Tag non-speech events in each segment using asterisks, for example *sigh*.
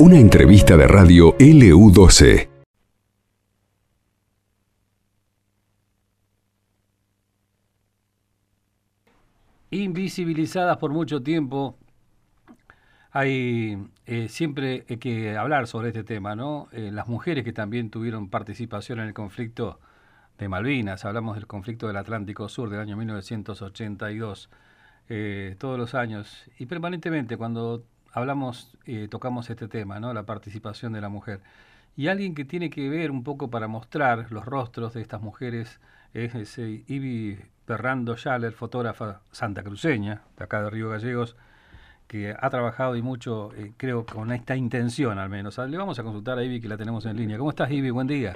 Una entrevista de radio LU12. Invisibilizadas por mucho tiempo, hay eh, siempre que hablar sobre este tema, ¿no? Eh, las mujeres que también tuvieron participación en el conflicto de Malvinas, hablamos del conflicto del Atlántico Sur del año 1982, eh, todos los años y permanentemente cuando hablamos, tocamos este tema, ¿no? La participación de la mujer. Y alguien que tiene que ver un poco para mostrar los rostros de estas mujeres es ese Ibi Ferrando Schaller, fotógrafa santacruceña, de acá de Río Gallegos, que ha trabajado y mucho, eh, creo, con esta intención al menos. Le vamos a consultar a Ivy, que la tenemos en línea. ¿Cómo estás, Ivy? Buen día.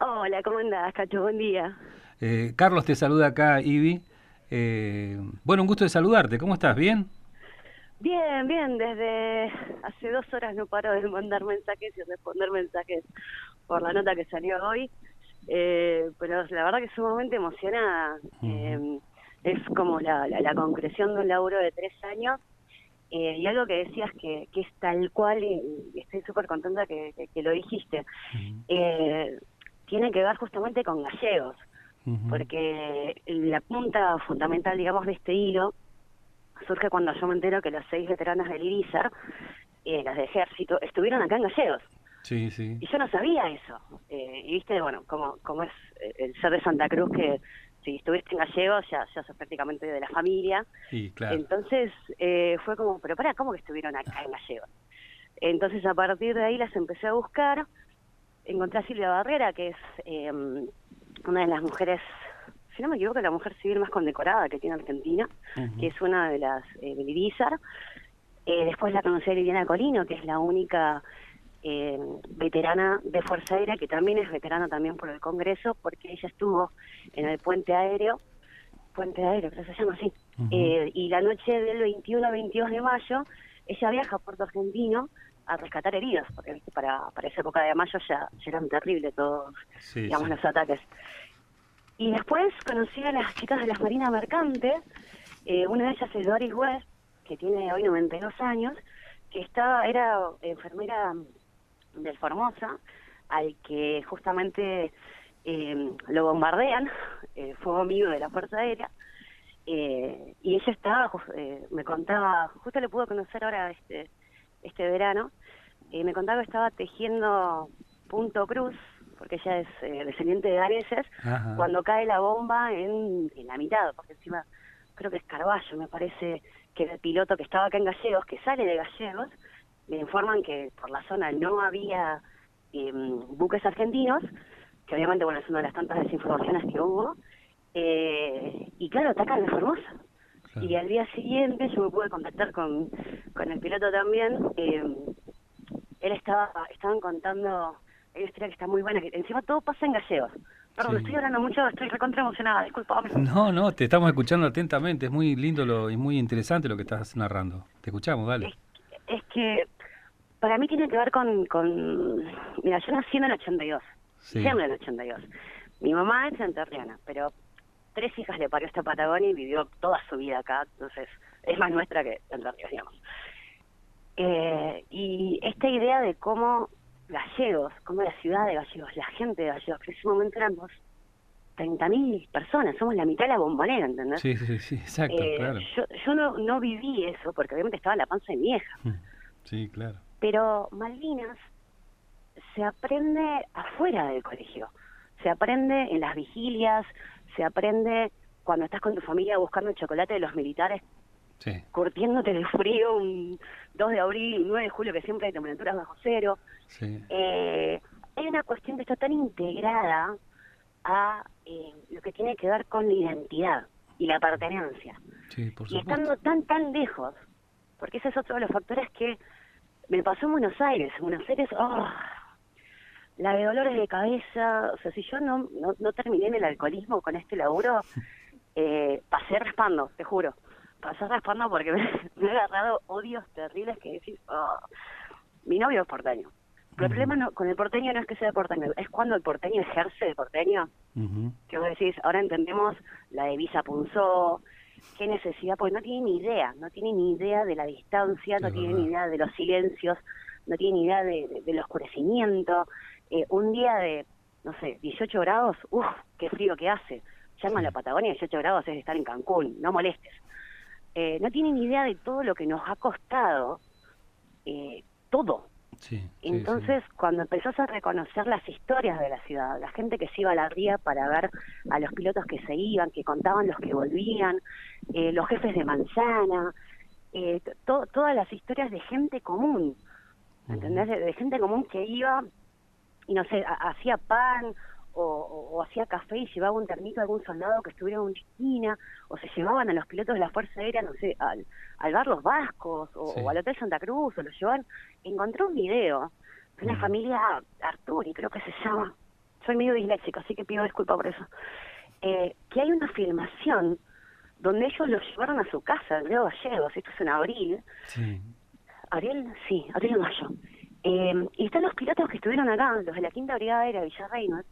Hola, ¿cómo andás, Cacho? Buen día. Eh, Carlos te saluda acá, Ivy. Eh, bueno, un gusto de saludarte. ¿Cómo estás? ¿Bien? Bien, bien. Desde hace dos horas no paro de mandar mensajes y responder mensajes por la nota que salió hoy. pero la verdad que sumamente emocionada. es como la, la, la concreción de un laburo de tres años eh, y algo que decías que, que es tal cual, y, estoy súper contenta que, lo dijiste, eh, tiene que ver justamente con gallegos, porque la punta fundamental, digamos, de este hilo surge cuando yo me entero que las seis veteranas del IRISA, eh, las de ejército, estuvieron acá en gallegos. Sí, sí. Y yo no sabía eso. Eh, y viste, bueno, como, como es el ser de Santa Cruz que si estuviste en gallego ya, ya sos prácticamente de la familia. Sí, claro. Entonces eh, fue como, pero para, ¿cómo que estuvieron acá en gallego? Entonces a partir de ahí las empecé a buscar. Encontré a Silvia Barrera, que es em, una de las mujeres, si no me equivoco, la mujer civil más condecorada que tiene Argentina, que es una de las eh, de eh, después la conocí a Liliana Colino, que es la única eh, veterana de Fuerza Aérea, que también es veterana también por el Congreso, porque ella estuvo en el puente aéreo, puente aéreo, creo que se llama así, eh, y la noche del 21 22 de mayo, ella viaja a Puerto Argentino a rescatar heridos, porque para, para esa época de mayo ya, eran terribles todos digamos, los ataques. Y después conocí a las chicas de las Marinas Mercantes, eh, una de ellas es Doris West, que tiene hoy 92 años, que estaba, era enfermera del Formosa, al que justamente eh, lo bombardean, *laughs* eh, fue amigo de la Fuerza Aérea, eh, y ella estaba, eh, me contaba, justo le pudo conocer ahora este, este verano, me contaba que estaba tejiendo punto cruz, porque ella es descendiente de daneses, cuando cae la bomba en, en, la mitad, porque encima creo que es Carballo, me parece que el piloto que estaba acá en Gallegos, que sale de Gallegos, me informan que por la zona no había em, buques argentinos, que obviamente bueno es una de las tantas desinformaciones que hubo, eh, y claro, atacan a Formosa. Y al día siguiente yo me pude contactar con, con el piloto también, eh, él estaba, estaban contando, hay una historia que está muy buena, que encima todo pasa en gallegos. Perdón, estoy hablando mucho, estoy recontra emocionada, disculpame. No, no, te estamos escuchando atentamente, es muy lindo lo, y muy interesante lo que estás narrando. Te escuchamos, dale. Es, es que para mí tiene que ver con, con... Mira, yo nací en el 82, sí. siempre en el 82. Mi mamá es santerriana, pero tres hijas le parió esta Patagonia y vivió toda su vida acá, entonces es más nuestra que Entre digamos. Eh, y esta idea de cómo gallegos, cómo la ciudad de gallegos, la gente de gallegos, que en ese momento éramos 30.000 personas, somos la mitad de la bombonera, ¿entendés? Sí, sí, sí, exacto, eh, claro. Yo, yo no, no viví eso, porque obviamente estaba en la panza de mi hija. Mm, sí, claro. Pero Malvinas se aprende afuera del colegio, se aprende en las vigilias, se aprende cuando estás con tu familia buscando el chocolate de los militares, curtiéndote de frío un 2 de abril y 9 de julio que siempre hay temperaturas bajo cero. Eh, hay una cuestión que está tan integrada a eh, lo que tiene que ver con la identidad y la pertenencia. y estando tan, tan lejos, porque ese es otro de los factores que me pasó en Buenos Aires. En Buenos Aires, oh, la de dolores de cabeza. O sea, si yo no, no, terminé en el alcoholismo con este laburo, *laughs* eh, pasé raspando, te juro. Pasé raspando porque *laughs* me, he agarrado odios terribles que decís, oh, mi novio es porteño. Pero el problema no, con el porteño no es que sea porteño, es cuando el porteño ejerce de porteño. Que vos decís, ahora entendemos la de Visa Punzó, qué necesidad, porque no tienen ni idea, no tienen ni idea de la distancia, no tienen ni idea de los silencios, no tienen ni idea de, del oscurecimiento. Eh, un día de, no sé, 18 grados, uff, qué frío que hace. Llama a la Patagonia, 18 grados es estar en Cancún, no molestes. Eh, no tienen ni idea de todo lo que nos ha costado eh, todo. Entonces, cuando empezás a reconocer las historias de la ciudad, la gente que se iba a la ría para ver a los pilotos que se iban, que contaban los que volvían, eh, los jefes de manzana, eh, todas las historias de gente común, ¿entendés? De, gente común que iba y no sé, hacía pan o, hacía café y llevaba un termito a algún soldado que estuviera en China, o se llevaban a los pilotos de la Fuerza Aérea, no sé, al, al bar Los Vascos, o, al Hotel Santa Cruz, o los llevaban. Encontré un video de una familia Arturi, creo que se llama. Soy medio disléxico, así que pido disculpas por eso. Eh, que hay una filmación donde ellos los llevaron a su casa, el Leo Gallegos, esto es en abril. Sí. ¿Abril? Sí, abril o mayo. Eh, y están los pilotos que estuvieron acá, los de la Quinta Brigada Aérea Villarreino,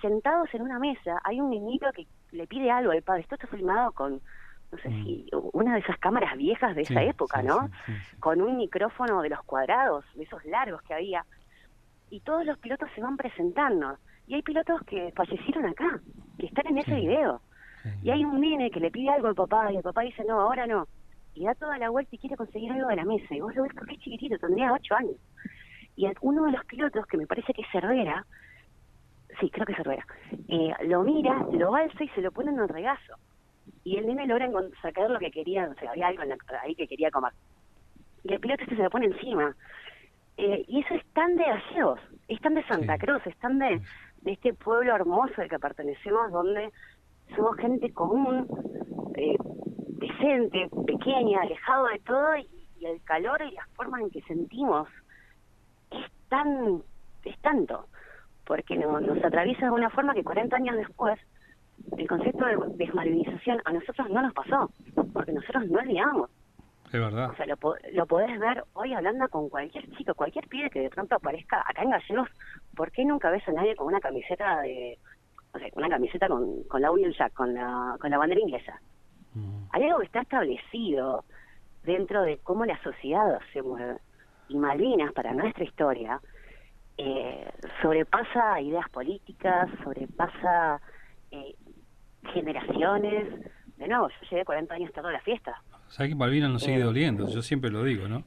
sentados en una mesa, hay un niñito que le pide algo al padre. Esto está filmado con, no sé si, mm. una de esas cámaras viejas de esa época, ¿no? con un micrófono de los cuadrados, de esos largos que había. Y todos los pilotos se van presentando. Y hay pilotos que fallecieron acá, que están en ese video. Y hay un nene que le pide algo al papá y el papá dice, no, ahora no. Y da toda la vuelta y quiere conseguir algo de la mesa. Y vos lo ves porque es chiquitito, tendría ocho años. Y uno de los pilotos, que me parece que es Cervera, sí, creo que es Cervera, eh, lo mira, lo alza y se lo pone en el regazo. Y el nene logra sacar lo que quería, o sea, había algo ahí que quería comer. Y el piloto este se lo pone encima. Eh, y eso es tan de gallegos, es tan de Santa Cruz, es tan de, de este pueblo hermoso al que pertenecemos, donde somos gente común, eh, decente, pequeña, alejado de todo, y, y, el calor y la forma en que sentimos tan, es tanto porque nos, nos atraviesa de una forma que 40 años después el concepto de desmalvinización a nosotros no nos pasó, porque nosotros no olvidamos. Es verdad. O sea, lo, lo podés ver hoy hablando con cualquier chico, cualquier pibe que de pronto aparezca acá en Gallegos, ¿por qué nunca ves a nadie con una camiseta de, o sea, una camiseta con, con la Union Jack, con la, con la bandera inglesa? Mm. Hay algo que está establecido dentro de cómo la sociedad se mueve. Y Malvinas, para nuestra historia, eh, sobrepasa ideas políticas, sobrepasa eh, generaciones. De nuevo, yo llegué 40 años toda la fiesta. ¿Sabes que Malvinas nos sigue eh, doliendo? Yo siempre lo digo, ¿no?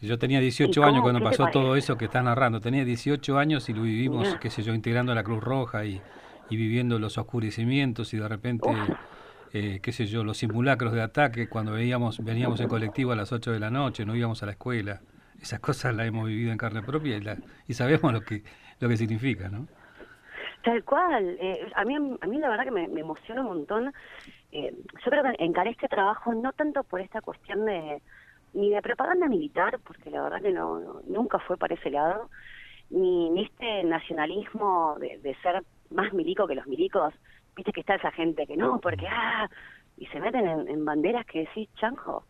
Yo tenía 18 años cuando pasó todo eso que estás narrando. Tenía 18 años y lo vivimos, qué sé yo, integrando la Cruz Roja y, y viviendo los oscurecimientos y de repente, eh, qué sé yo, los simulacros de ataque cuando veíamos, veníamos en colectivo a las 8 de la noche, no íbamos a la escuela esas cosas las hemos vivido en carne propia y, y sabemos lo que lo que significa, ¿no? Tal cual. Eh, a mí a mí la verdad que me, emociona un montón. Eh, yo creo que encaré este trabajo no tanto por esta cuestión de ni de propaganda militar, porque la verdad que no, nunca fue para ese lado, ni, ni este nacionalismo de, de ser más milico que los milicos. Viste que está esa gente que no, porque ah, y se meten en, en banderas que decís, chanjo,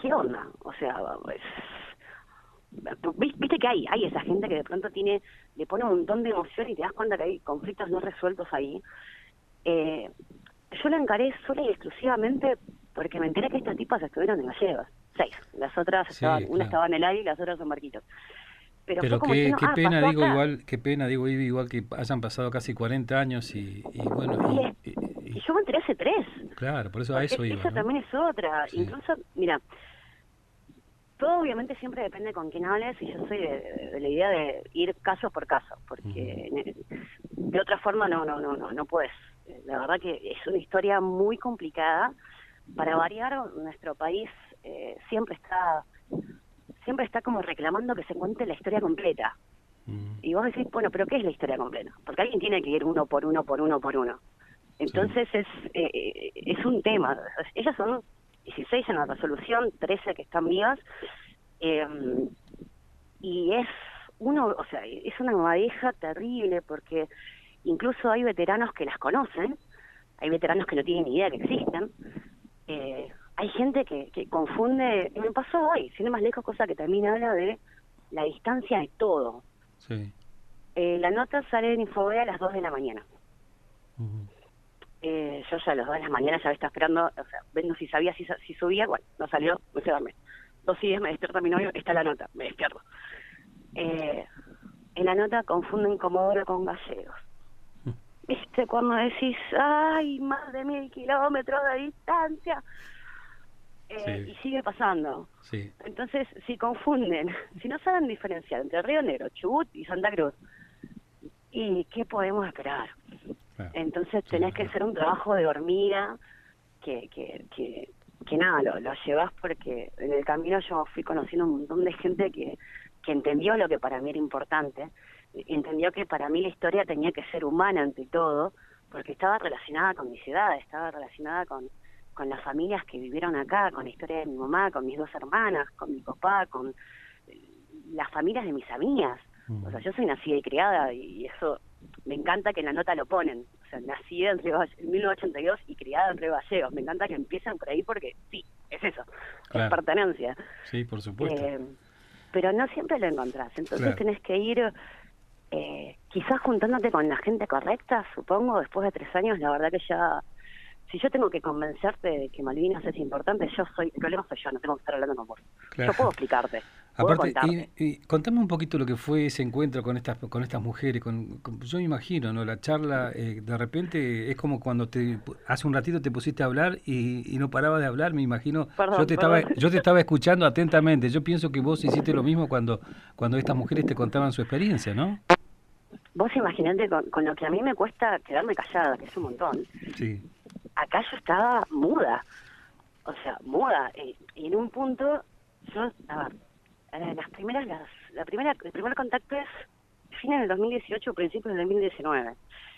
¿qué onda? O sea, pues, viste que hay, hay esa gente que de pronto tiene, le pone un montón de emoción y te das cuenta que hay conflictos no resueltos ahí. Eh, yo la encaré sola y exclusivamente porque me enteré que estas tipas estuvieron en Gallegos, seis. Las otras estaban, una estaba en el aire y las otras en Marquitos. Pero, qué, qué ah, pena, digo igual, qué pena, digo igual que hayan pasado casi 40 años y, bueno. Y, yo me enteré hace tres. Claro, por eso a eso iba. Esa también es otra. Incluso, mira, todo obviamente siempre depende con quién hables y yo soy de, la idea de ir caso por caso, porque de otra forma no, no, no, no, no puedes. La verdad que es una historia muy complicada. Para variar, nuestro país eh, siempre está siempre está como reclamando que se cuente la historia completa. Y vos decís, bueno, pero ¿qué es la historia completa? Porque alguien tiene que ir uno por uno, por uno, por uno. Entonces es, eh, eh, es un tema. Ellas son 16 en la resolución, 13 que están vivas, eh, y es uno, o sea, es una madeja terrible porque incluso hay veteranos que las conocen, hay veteranos que no tienen ni idea que existen, eh, hay gente que, que confunde, y me pasó hoy, sin más lejos, cosa que también habla de la distancia de todo. Sí. Eh, la nota sale en Infobea a las 2 de la mañana. Eh, yo ya a las dos de la mañana ya estaba esperando, o sea, viendo si sabía si, si subía, bueno, no salió, me fui a dormir. Dos días me despierta mi novio, está la nota, me despierto. Eh, en la nota confunden Comodoro con Gallegos. Mm. ¿Viste? Cuando decís, ay, más de mil kilómetros de distancia. Eh, y sigue pasando. Sí. Entonces, si confunden, *laughs* si no saben diferenciar entre Río Negro, Chubut y Santa Cruz, ¿y qué podemos esperar? Entonces tenés que hacer un trabajo de hormiga que, que, que, que nada, lo, lo llevas porque en el camino yo fui conociendo un montón de gente que, que entendió lo que para mí era importante, entendió que para mí la historia tenía que ser humana ante todo, porque estaba relacionada con mi ciudad, estaba relacionada con, con las familias que vivieron acá, con la historia de mi mamá, con mis dos hermanas, con mi papá, con las familias de mis amigas. O sea, yo soy nacida y criada y eso me encanta que en la nota lo ponen. O sea, nacida en, en 1982 y criada en Río Gallegos. Me encanta que empiecen por ahí porque sí, es eso, es pertenencia. Sí, por supuesto. Eh, pero no siempre lo encontrás. Entonces tenés que ir eh, quizás juntándote con la gente correcta, supongo, después de tres años, la verdad que ya si yo tengo que convencerte de que Malvinas es importante, yo soy, el problema soy yo, no tengo que estar hablando con vos. Yo puedo explicarte. Aparte, y, contame un poquito lo que fue ese encuentro con estas con estas mujeres. Con, yo me imagino, ¿no? La charla, eh, de repente es como cuando te hace un ratito te pusiste a hablar y, no paraba de hablar. Me imagino. yo te estaba yo te estaba *laughs* escuchando atentamente. Yo pienso que vos hiciste lo mismo cuando cuando estas mujeres te contaban su experiencia, ¿no? Vos imaginate con, con lo que a mí me cuesta quedarme callada, que es un montón. Sí acá yo estaba muda, o sea, muda. Y, en un punto, yo, a ver, las primeras, las, la primera, el primer contacto es fines del 2018, principios del 2019.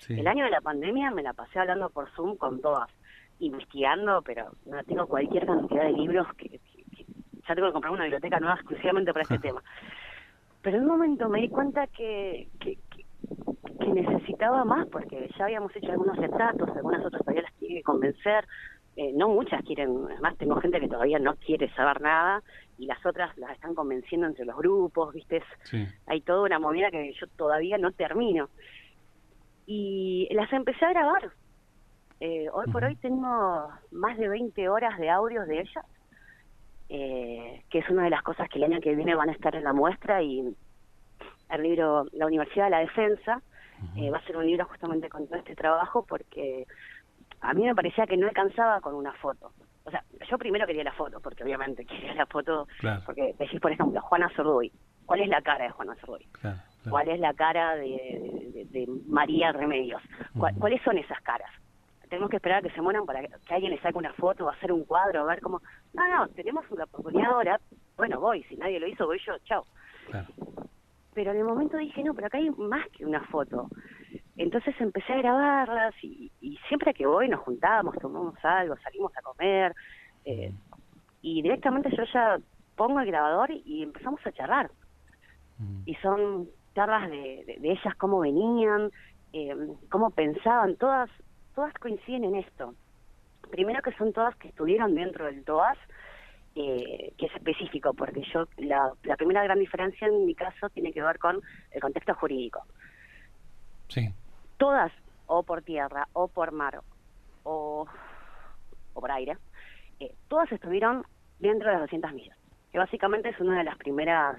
El año de la pandemia me la pasé hablando por Zoom con todas, investigando, pero no tengo cualquier cantidad de libros que, ya tengo que comprar una biblioteca nueva exclusivamente para este *laughs* tema. Pero en un momento me di cuenta que, que, que necesitaba más, porque ya habíamos hecho algunos retratos, algunas otras todavía las tiene que convencer, eh, no muchas quieren, además tengo gente que todavía no quiere saber nada y las otras las están convenciendo entre los grupos, ¿viste? Hay toda una movida que yo todavía no termino. Y las empecé a grabar. Eh, hoy por hoy tengo más de 20 horas de audios de ellas, eh, que es una de las cosas que el año que viene van a estar en la muestra y el libro La Universidad de la Defensa, eh, va a ser un libro justamente con todo este trabajo porque a mí me parecía que no alcanzaba con una foto. O sea, yo primero quería la foto, porque obviamente *laughs* quería la foto, porque decís, por ejemplo, Juana Zorduy. ¿Cuál es la cara de Juana Zorduy? ¿Cuál es la cara de, María Remedios? ¿Cuáles son esas caras? Tenemos que esperar a que se mueran para que, alguien le saque una foto o hacer un cuadro, a ver cómo... No, no, tenemos una oportunidad ahora. Bueno, voy. Si nadie lo hizo, voy yo. Chao pero en el momento dije, no, pero acá hay más que una foto. Entonces empecé a grabarlas y, siempre que voy nos juntábamos, tomamos algo, salimos a comer eh, y directamente yo ya pongo el grabador y, empezamos a charlar. Mm. Y son charlas de, ellas, cómo venían, eh, cómo pensaban, todas, todas coinciden en esto. Primero que son todas que estuvieron dentro del TOAS, eh, que es específico, porque yo la, primera gran diferencia en mi caso tiene que ver con el contexto jurídico. Sí. Todas, o por tierra, o por mar, o, o por aire, eh, todas estuvieron dentro de las 200 millas, que básicamente es una de las primeras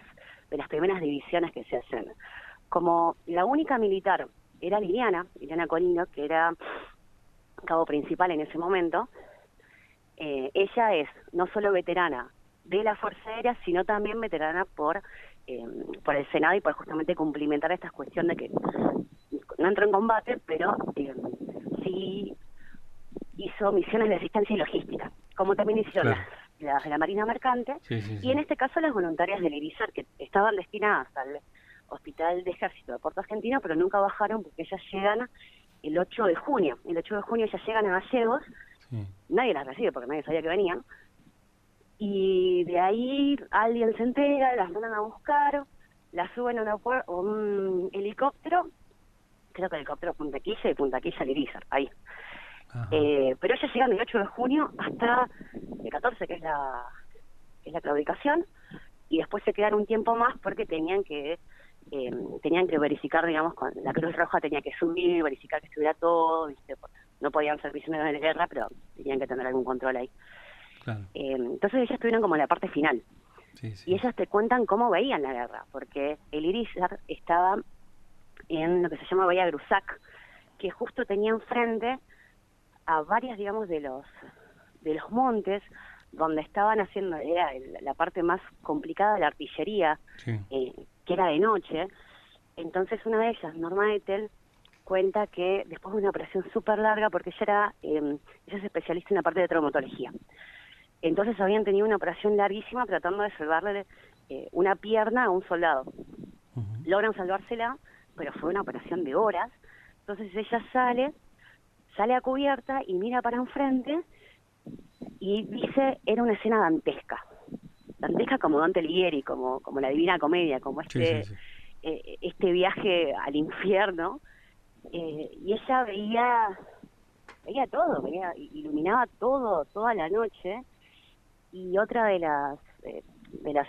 de las primeras divisiones que se hacen. Como la única militar era Liliana, Liliana Colino, que era cabo principal en ese momento, eh, ella es no solo veterana de la Fuerza Aérea, sino también veterana por, eh, por el Senado y por justamente cumplimentar esta cuestión de que no entró en combate, pero eh, sí hizo misiones de asistencia y logística, como también hicieron las, de la Marina Mercante, y en este caso las voluntarias del IRISAR, que estaban destinadas al Hospital de Ejército de Puerto Argentino, pero nunca bajaron porque ellas llegan el 8 de junio. El 8 de junio ellas llegan a Gallegos. Nadie las recibe porque nadie sabía que venían. Y de ahí alguien se entera, las mandan a buscar, las suben a un helicóptero, creo que el helicóptero Puntaquilla y Puntaquilla Lirizar, ahí. Eh, pero ellas llegan del 8 de junio hasta el 14, que es la, que es la claudicación, y después se quedan un tiempo más porque tenían que eh, tenían que verificar, digamos, con la Cruz Roja tenía que subir, verificar que estuviera todo, ¿viste? no podían ser prisioneros de guerra, pero tenían que tener algún control ahí. Eh, entonces ellas estuvieron como en la parte final. Y ellas te cuentan cómo veían la guerra, porque el Irizar estaba en lo que se llama Bahía Grusac, que justo tenía enfrente a varias, digamos, de los de los montes donde estaban haciendo, era la parte más complicada de la artillería, eh, que era de noche. Entonces una de ellas, Norma Ethel, cuenta que después de una operación súper larga, porque ella era, eh, ella es especialista en la parte de traumatología, entonces habían tenido una operación larguísima tratando de salvarle eh, una pierna a un soldado. Logran salvársela, pero fue una operación de horas. Entonces ella sale, sale a cubierta y mira para enfrente y dice, era una escena dantesca. Dantesca como Dante Alighieri, como, como la Divina Comedia, como este, eh, este viaje al infierno. Eh, y ella veía, veía todo, veía, iluminaba todo, toda la noche y otra de las, eh, de las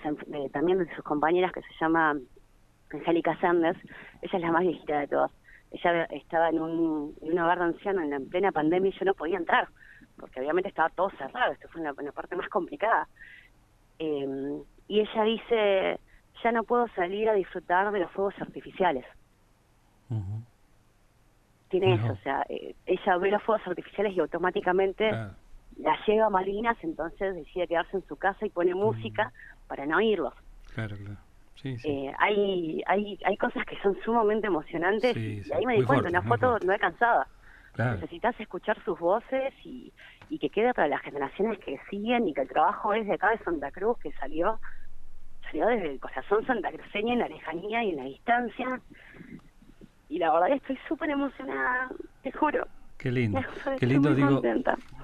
también de sus compañeras que se llama Angélica Sanders, ella es la más viejita de todas. Ella estaba en un, en un hogar de ancianos en, la, plena pandemia y yo no podía entrar, porque obviamente estaba todo cerrado, esto fue una, parte más complicada. Em, y ella dice, ya no puedo salir a disfrutar de los fuegos artificiales. Tiene eso, o sea, eh, ella ve los fuegos artificiales y automáticamente la lleva a Malvinas, entonces decide quedarse en su casa y pone música para no oírlos. Claro, claro. Sí, sí. Eh, hay, hay, hay cosas que son sumamente emocionantes y ahí me di cuenta, una foto no he cansada. Necesitas escuchar sus voces y, y que quede para las generaciones que siguen y que el trabajo es de acá de Santa Cruz, que salió salió desde el corazón santacruceño en la lejanía y en la distancia. Y la verdad estoy súper emocionada, te juro. Qué lindo, *laughs* qué lindo digo,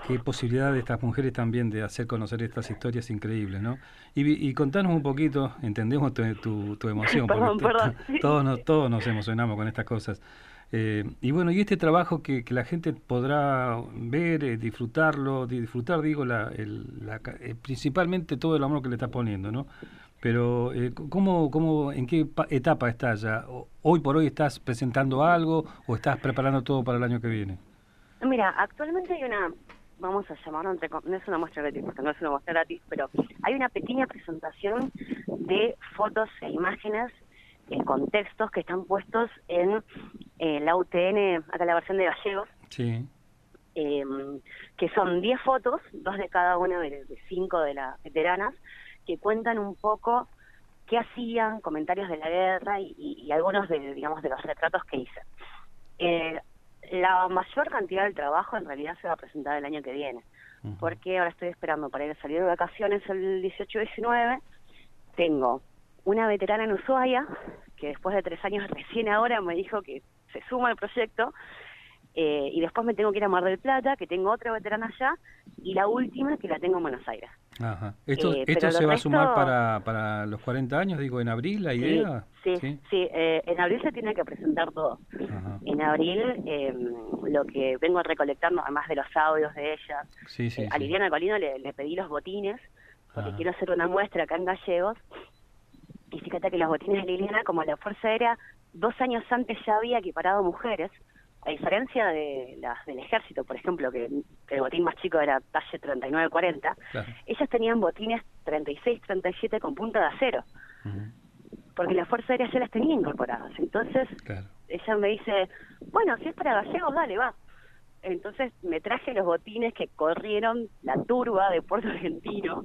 qué posibilidad de estas mujeres también de hacer conocer estas historias increíbles, ¿no? Y, y contanos un poquito, entendemos tu, tu, emoción, porque todos, nos, todos nos emocionamos con estas cosas. Eh, y bueno, y este trabajo que, que la gente podrá ver, eh, disfrutarlo, disfrutar, digo, la, el, la, eh, principalmente todo el amor que le estás poniendo, ¿no? Pero, ¿cómo, cómo, ¿en qué etapa estás ya? ¿Hoy por hoy estás presentando algo o estás preparando todo para el año que viene? Mira, actualmente hay una, vamos a llamarlo entre, no es una muestra gratis porque no es una muestra gratis, pero hay una pequeña presentación de fotos e imágenes en contextos que están puestos en eh, la UTN, acá la versión de Gallegos. Sí. Em, que son 10 fotos, dos de cada una de, cinco de las veteranas, que cuentan un poco qué hacían, comentarios de la guerra y, y, algunos de, digamos, de los retratos que hice. Eh, la mayor cantidad del trabajo en realidad se va a presentar el año que viene, porque ahora estoy esperando para ir a salir de vacaciones el 18-19. Tengo una veterana en Ushuaia, que después de tres años recién ahora me dijo que se suma al proyecto, eh, y después me tengo que ir a Mar del Plata, que tengo otra veterana allá, y la última que la tengo en Buenos Aires. Ajá. ¿Esto, eh, esto se va a sumar para, para los 40 años, digo, en abril, la idea? Sí, sí, eh, en abril se tiene que presentar todo. En abril em, lo que vengo recolectando, además de los audios de ella, sí, sí, a Liliana Colino le, pedí los botines, porque quiero hacer una muestra acá en Gallegos, y fíjate que los botines de Liliana, como la Fuerza Aérea, dos años antes ya había equiparado mujeres, a diferencia de las del ejército, por ejemplo, que el botín más chico era talle 39-40, ellas tenían botines 36-37 con punta de acero, porque la Fuerza Aérea ya las tenía incorporadas. Entonces, ella me dice, bueno, si es para gallegos, dale, va. Entonces me traje los botines que corrieron la turba de Puerto Argentino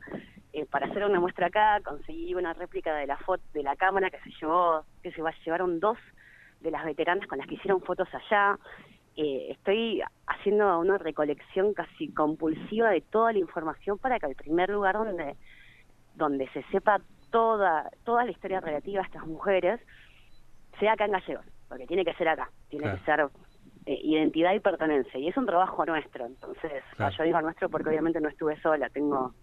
eh, para hacer una muestra acá, conseguí una réplica de la foto de la cámara que se llevó, que se llevaron dos de las veteranas con las que hicieron fotos allá. Eh, estoy haciendo una recolección casi compulsiva de toda la información para que el primer lugar donde, donde se sepa toda, toda la historia relativa a estas mujeres sea acá en Gallegos, porque tiene que ser acá, tiene que ser eh, identidad y pertenencia, y es un trabajo nuestro, entonces yo digo nuestro porque obviamente no estuve sola, tengo,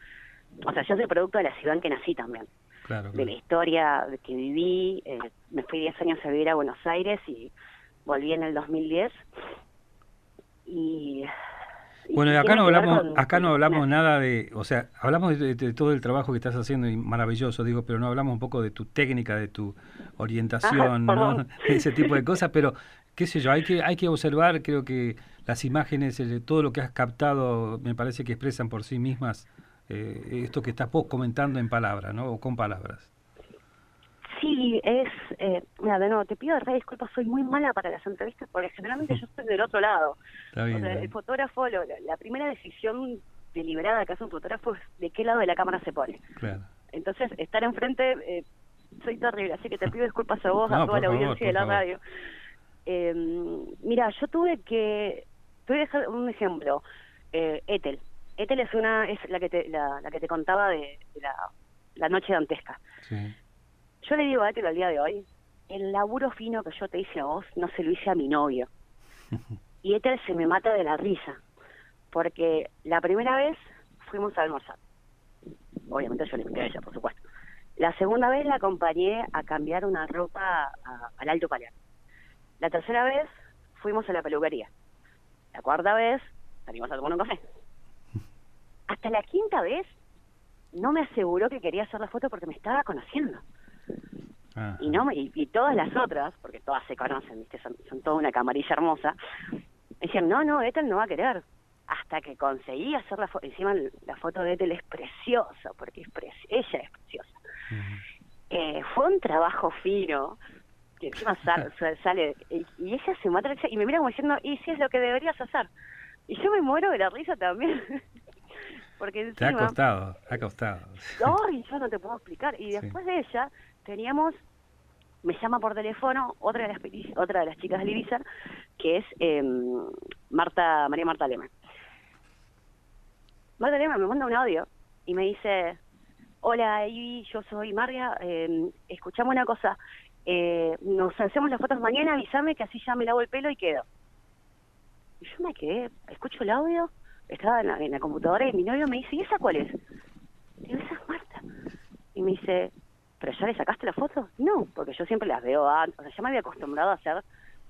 o sea, yo soy producto de la ciudad en que nací también de la historia que viví. Eh, me fui 10 años a vivir a Buenos Aires y volví en el 2010. Y bueno, acá no hablamos, acá no hablamos nada de, o sea, hablamos de, todo el trabajo que estás haciendo y maravilloso, digo, pero no hablamos un poco de tu técnica, de tu orientación, ¿no? *laughs* ese tipo de cosas, pero qué sé yo, hay que, hay que observar, creo que las imágenes, todo lo que has captado, me parece que expresan por sí mismas eh, esto que estás vos comentando en palabras, ¿no? O con palabras. Sí, es, eh, mira, de nuevo, te pido re disculpas, soy muy mala para las entrevistas porque generalmente yo estoy del otro lado. *laughs* Está bien, el fotógrafo, la, primera decisión deliberada que hace un fotógrafo es de qué lado de la cámara se pone. Claro. Entonces, estar enfrente, eh, soy terrible, así que te pido disculpas a vos, a toda la audiencia de la radio. Eh, mira, yo tuve que, te voy a dejar un ejemplo, eh, Etel. Etel es una, es la que te, la, que te contaba de, la, la noche dantesca. Sí yo le digo a Etel al día de hoy, el laburo fino que yo te hice a vos no se lo hice a mi novio. *laughs* y Etel se me mata de la risa, porque la primera vez fuimos a almorzar. Obviamente yo le invité a ella, por supuesto. La segunda vez la acompañé a cambiar una ropa al Alto Palear. La tercera vez fuimos a la peluquería. La cuarta vez salimos a tomar un café. Hasta la quinta vez no me aseguró que quería hacer la foto porque me estaba conociendo. Y, no, y, todas las otras, porque todas se conocen, ¿viste? Son, son toda una camarilla hermosa, decían, no, no, Ethel no va a querer. Hasta que conseguí hacer la foto, encima la foto de Ethel es preciosa, porque es ella es preciosa. eh, fue un trabajo fino, que encima sale, y, ella se mata y me mira como diciendo, y si es lo que deberías hacer. Y yo me muero de la risa también. *laughs* porque encima, te ha costado, ha costado. Ay, yo no te puedo explicar. Y después de ella, teníamos, me llama por teléfono otra de las, otra de las chicas de Ibiza, que es em, Marta, María Marta Lema. Marta Lema me manda un audio y me dice, hola Ivy, yo soy María, eh, escuchamos una cosa, eh, nos hacemos las fotos mañana, avísame que así ya me lavo el pelo y quedo. Y yo me quedé, escucho el audio, estaba en la, en la computadora y mi novio me dice, ¿y esa cuál es? Y esa es Marta. Y me dice, ¿pero ya le sacaste la foto? No, porque yo siempre las veo antes, o sea, ya me había acostumbrado a hacer,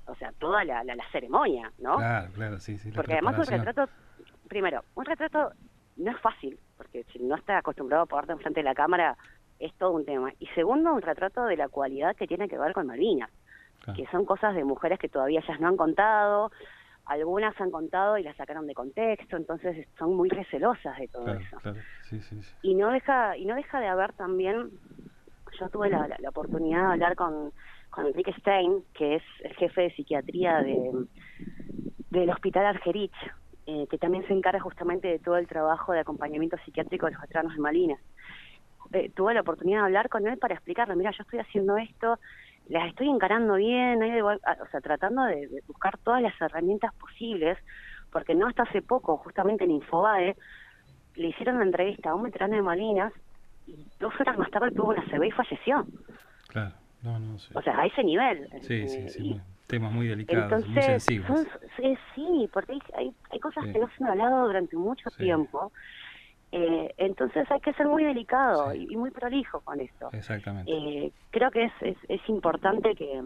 o sea, toda la, la, ceremonia, ¿no? Claro, claro, sí, sí. Porque además un retrato, primero, un retrato no es fácil, porque si no estás acostumbrado a ponerte enfrente de la cámara, es todo un tema. Y segundo, un retrato de la cualidad que tiene que ver con Malvinas, que son cosas de mujeres que todavía ellas no han contado, algunas han contado y las sacaron de contexto, entonces son muy recelosas de todo eso. Claro. Sí, sí, sí. Y no deja y no deja de haber también yo tuve la, la, oportunidad de hablar con, con Enrique Stein, que es el jefe de psiquiatría de, del Hospital Argerich, eh, que también se encarga justamente de todo el trabajo de acompañamiento psiquiátrico de los veteranos de Malvinas. Eh, tuve la oportunidad de hablar con él para explicarle, mira, yo estoy haciendo esto, las estoy encarando bien, o sea, tratando de, buscar todas las herramientas posibles, porque no hasta hace poco, justamente en Infobae, le hicieron una entrevista a un veterano de Malvinas y dos horas más tarde tuvo una CB y falleció. Claro, no, no O sea, a ese nivel. Sí, sí, sí. temas muy delicados, muy sensibles. sí, porque hay, hay, cosas que no se han hablado durante mucho tiempo. Eh, entonces hay que ser muy delicado y, muy prolijo con esto. Exactamente. Eh, creo que es, es, es importante que,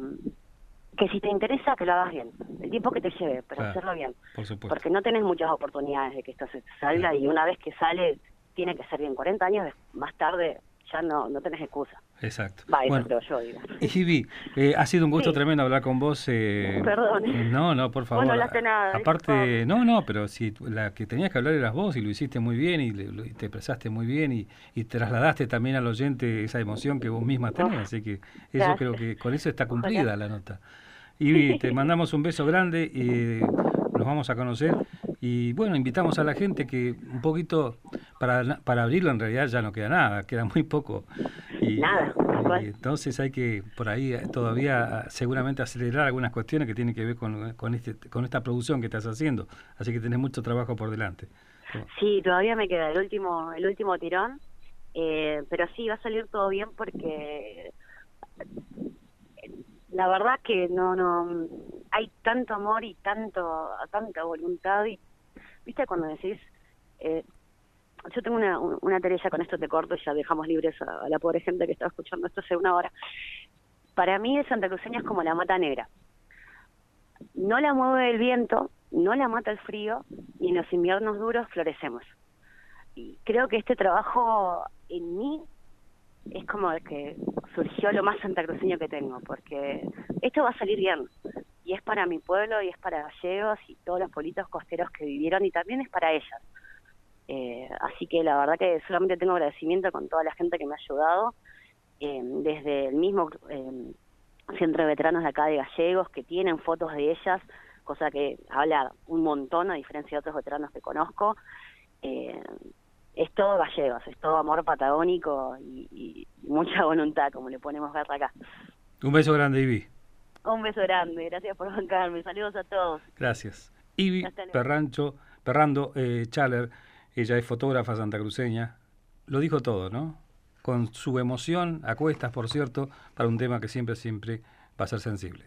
que si te interesa, que lo hagas bien. El tiempo que te lleve, pero hacerlo bien. Por supuesto. Porque no tenés muchas oportunidades de que esto se salga y una vez que sale tiene que ser bien. 40 años más tarde ya no, no tenés excusa. Exacto. Va, eso creo yo, digo. Y eh, ha sido un gusto tremendo hablar con vos. Eh, Perdón. Eh, no, no, por favor. no hablaste nada. Aparte, no, no, pero si la que tenías que hablar eras vos y lo hiciste muy bien y, te expresaste muy bien y, y, trasladaste también al oyente esa emoción que vos misma tenías. Así que eso creo que con eso está cumplida la nota. Y te *laughs* mandamos un beso grande y nos vamos a conocer. Y bueno, invitamos a la gente que un poquito, para, para abrirlo en realidad ya no queda nada, queda muy poco. Y, nada. entonces hay que por ahí todavía seguramente acelerar algunas cuestiones que tienen que ver con, con, este, con esta producción que estás haciendo. Así que tenés mucho trabajo por delante. Sí, todavía me queda el último, el último tirón, eh, pero sí, va a salir todo bien porque la verdad que no no hay tanto amor y tanto tanta voluntad y cuando decís eh, yo tengo una, una Teresa con esto te corto y ya dejamos libres a, la pobre gente que está escuchando esto hace una hora para mí el Santa Cruceña es como la mata negra. No la mueve el viento no la mata el frío y en los inviernos duros florecemos. Y creo que este trabajo en mí es como que surgió lo más santacruceño que tengo, porque esto va a salir bien. y es para mi pueblo y es para gallegos y todos los pueblitos costeros que vivieron y también es para ellas. Eh, así que la verdad que solamente tengo agradecimiento con toda la gente que me ha ayudado, eh, desde el mismo eh, centro de veteranos de acá de gallegos que tienen fotos de ellas, cosa que habla un montón a diferencia de otros veteranos que conozco. Es todo gallegos, es todo amor patagónico y, mucha *laughs* voluntad, como le ponemos garra acá. Un beso grande, Ivy. Un beso grande, gracias por bancarme. Saludos a todos. Gracias. Ivy Perrancho, Perrando eh, Chaler, ella es fotógrafa santacruceña. Lo dijo todo, ¿no? Con su emoción, a cuestas, por cierto, para un tema que siempre, siempre va a ser sensible.